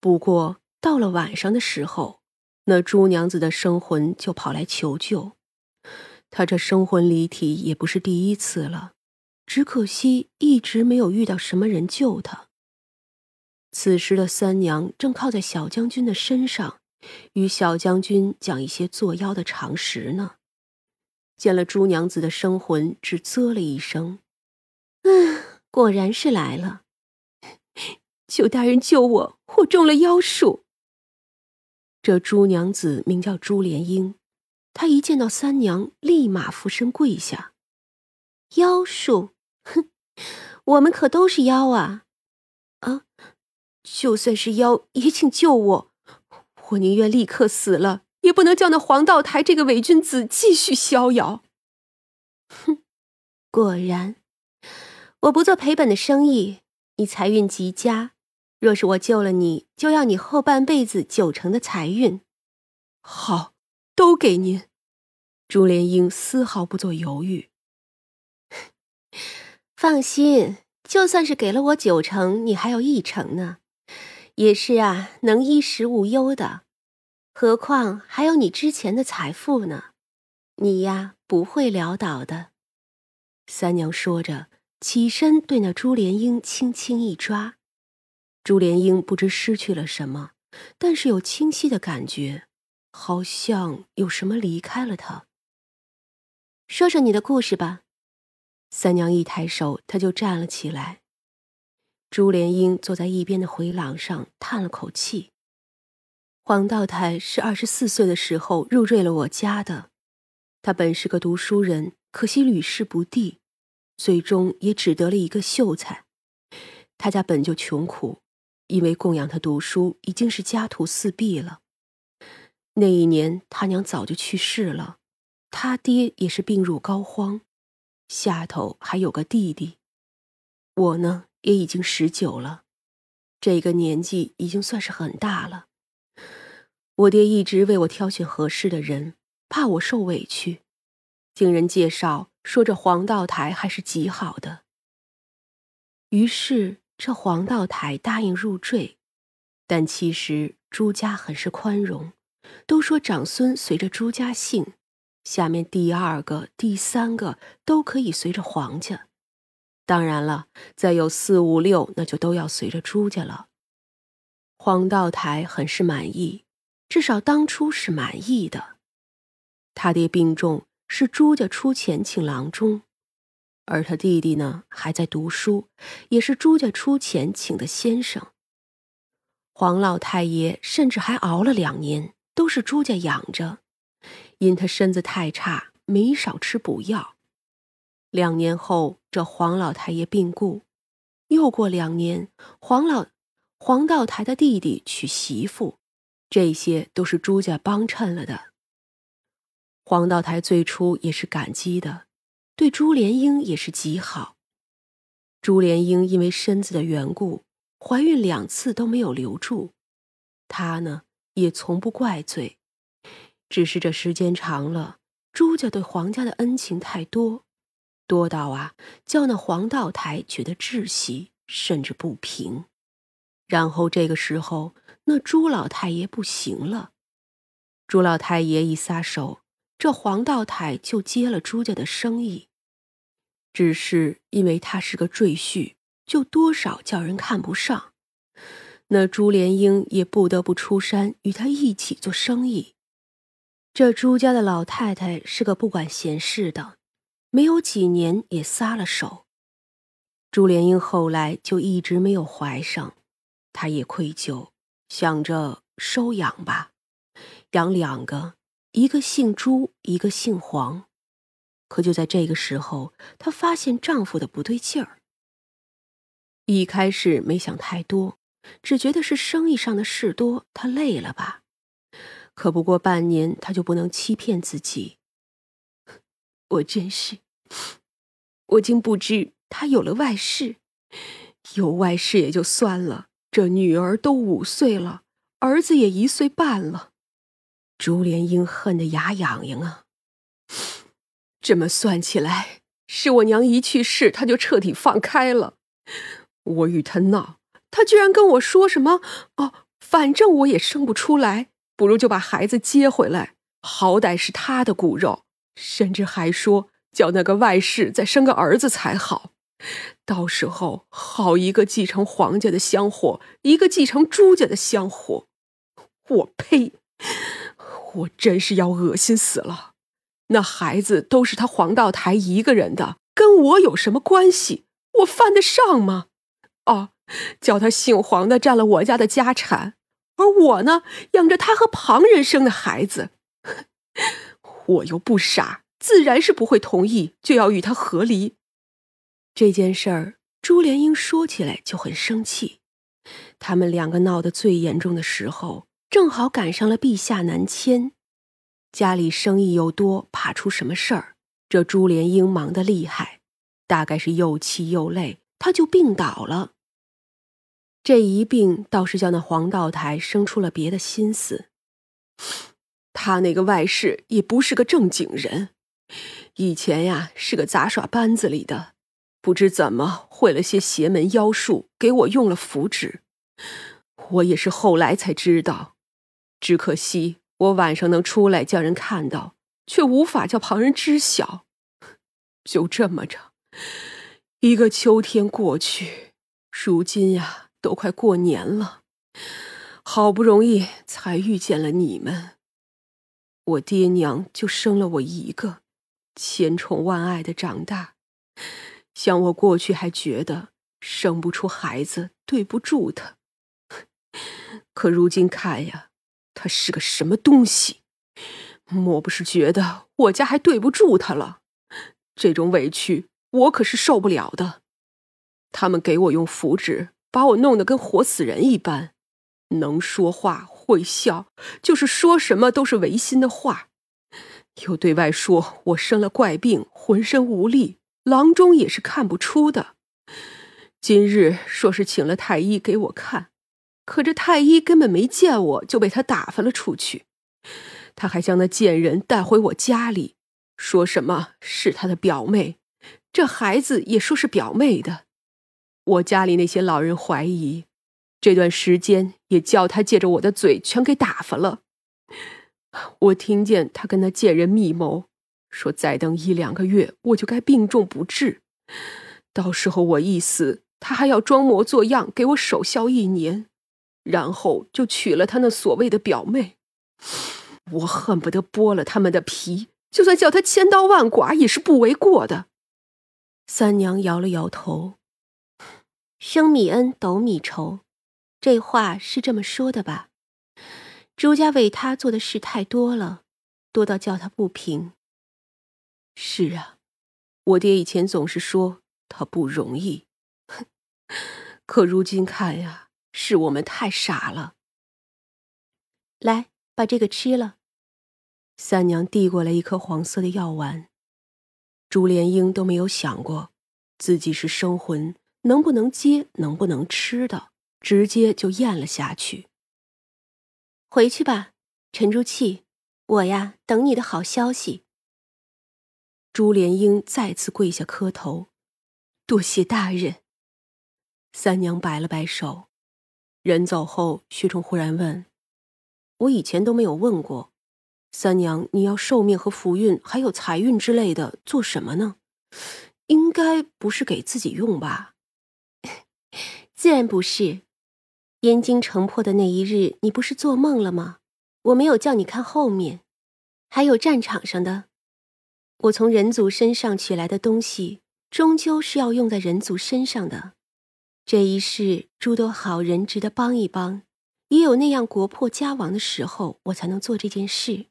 不过到了晚上的时候，那朱娘子的生魂就跑来求救。她这生魂离体也不是第一次了，只可惜一直没有遇到什么人救她。此时的三娘正靠在小将军的身上，与小将军讲一些作妖的常识呢。见了朱娘子的生魂，只啧了一声：“嗯，果然是来了。求大人救我，我中了妖术。”这朱娘子名叫朱莲英，她一见到三娘，立马俯身跪下：“妖术，哼，我们可都是妖啊！啊，就算是妖，也请救我，我宁愿立刻死了。”也不能叫那黄道台这个伪君子继续逍遥。哼，果然，我不做赔本的生意。你财运极佳，若是我救了你，就要你后半辈子九成的财运。好，都给您。朱莲英丝毫不做犹豫。放心，就算是给了我九成，你还有一成呢，也是啊，能衣食无忧的。何况还有你之前的财富呢，你呀不会潦倒的。三娘说着，起身对那朱莲英轻轻一抓。朱莲英不知失去了什么，但是有清晰的感觉，好像有什么离开了她。说说你的故事吧。三娘一抬手，她就站了起来。朱莲英坐在一边的回廊上，叹了口气。黄道台是二十四岁的时候入赘了我家的，他本是个读书人，可惜屡试不第，最终也只得了一个秀才。他家本就穷苦，因为供养他读书已经是家徒四壁了。那一年他娘早就去世了，他爹也是病入膏肓，下头还有个弟弟。我呢也已经十九了，这个年纪已经算是很大了。我爹一直为我挑选合适的人，怕我受委屈。经人介绍说，这黄道台还是极好的。于是这黄道台答应入赘，但其实朱家很是宽容，都说长孙随着朱家姓，下面第二个、第三个都可以随着黄家。当然了，再有四五六，那就都要随着朱家了。黄道台很是满意。至少当初是满意的。他爹病重，是朱家出钱请郎中，而他弟弟呢还在读书，也是朱家出钱请的先生。黄老太爷甚至还熬了两年，都是朱家养着，因他身子太差，没少吃补药。两年后，这黄老太爷病故，又过两年，黄老黄道台的弟弟娶媳妇。这些都是朱家帮衬了的。黄道台最初也是感激的，对朱莲英也是极好。朱莲英因为身子的缘故，怀孕两次都没有留住，他呢也从不怪罪，只是这时间长了，朱家对黄家的恩情太多，多到啊叫那黄道台觉得窒息，甚至不平。然后这个时候。那朱老太爷不行了，朱老太爷一撒手，这黄道台就接了朱家的生意。只是因为他是个赘婿，就多少叫人看不上。那朱莲英也不得不出山与他一起做生意。这朱家的老太太是个不管闲事的，没有几年也撒了手。朱莲英后来就一直没有怀上，她也愧疚。想着收养吧，养两个，一个姓朱，一个姓黄。可就在这个时候，她发现丈夫的不对劲儿。一开始没想太多，只觉得是生意上的事多，她累了吧。可不过半年，她就不能欺骗自己。我真是，我竟不知他有了外室。有外室也就算了。这女儿都五岁了，儿子也一岁半了，朱莲英恨得牙痒痒啊！这么算起来，是我娘一去世，他就彻底放开了。我与他闹，他居然跟我说什么：“哦，反正我也生不出来，不如就把孩子接回来，好歹是他的骨肉。甚至还说叫那个外室再生个儿子才好，到时候好一个继承皇家的香火，一个继承朱家的香火。我呸！我真是要恶心死了。那孩子都是他黄道台一个人的，跟我有什么关系？我犯得上吗？哦，叫他姓黄的占了我家的家产，而我呢，养着他和旁人生的孩子。我又不傻，自然是不会同意，就要与他和离。这件事儿，朱莲英说起来就很生气。他们两个闹得最严重的时候，正好赶上了陛下南迁，家里生意又多，怕出什么事儿。这朱莲英忙得厉害，大概是又气又累，他就病倒了。这一病倒是叫那黄道台生出了别的心思。他那个外室也不是个正经人，以前呀是个杂耍班子里的，不知怎么会了些邪门妖术，给我用了符纸。我也是后来才知道，只可惜我晚上能出来叫人看到，却无法叫旁人知晓。就这么着，一个秋天过去，如今呀都快过年了，好不容易才遇见了你们。我爹娘就生了我一个，千宠万爱的长大。想我过去还觉得生不出孩子对不住他，可如今看呀，他是个什么东西？莫不是觉得我家还对不住他了？这种委屈我可是受不了的。他们给我用符纸，把我弄得跟活死人一般，能说话。会笑，就是说什么都是违心的话，又对外说我生了怪病，浑身无力，郎中也是看不出的。今日说是请了太医给我看，可这太医根本没见我就被他打发了出去。他还将那贱人带回我家里，说什么是他的表妹，这孩子也说是表妹的。我家里那些老人怀疑。这段时间也叫他借着我的嘴全给打发了。我听见他跟那贱人密谋，说再等一两个月，我就该病重不治。到时候我一死，他还要装模作样给我守孝一年，然后就娶了他那所谓的表妹。我恨不得剥了他们的皮，就算叫他千刀万剐也是不为过的。三娘摇了摇头，生米恩，斗米仇。这话是这么说的吧？朱家为他做的事太多了，多到叫他不平。是啊，我爹以前总是说他不容易，可如今看呀，是我们太傻了。来，把这个吃了。三娘递过来一颗黄色的药丸。朱莲英都没有想过自己是生魂，能不能接，能不能吃的。直接就咽了下去。回去吧，沉住气，我呀等你的好消息。朱莲英再次跪下磕头，多谢大人。三娘摆了摆手。人走后，徐冲忽然问：“我以前都没有问过，三娘，你要寿命和福运，还有财运之类的，做什么呢？应该不是给自己用吧？自然不是。”燕京城破的那一日，你不是做梦了吗？我没有叫你看后面，还有战场上的。我从人族身上取来的东西，终究是要用在人族身上的。这一世，诸多好人值得帮一帮，也有那样国破家亡的时候，我才能做这件事。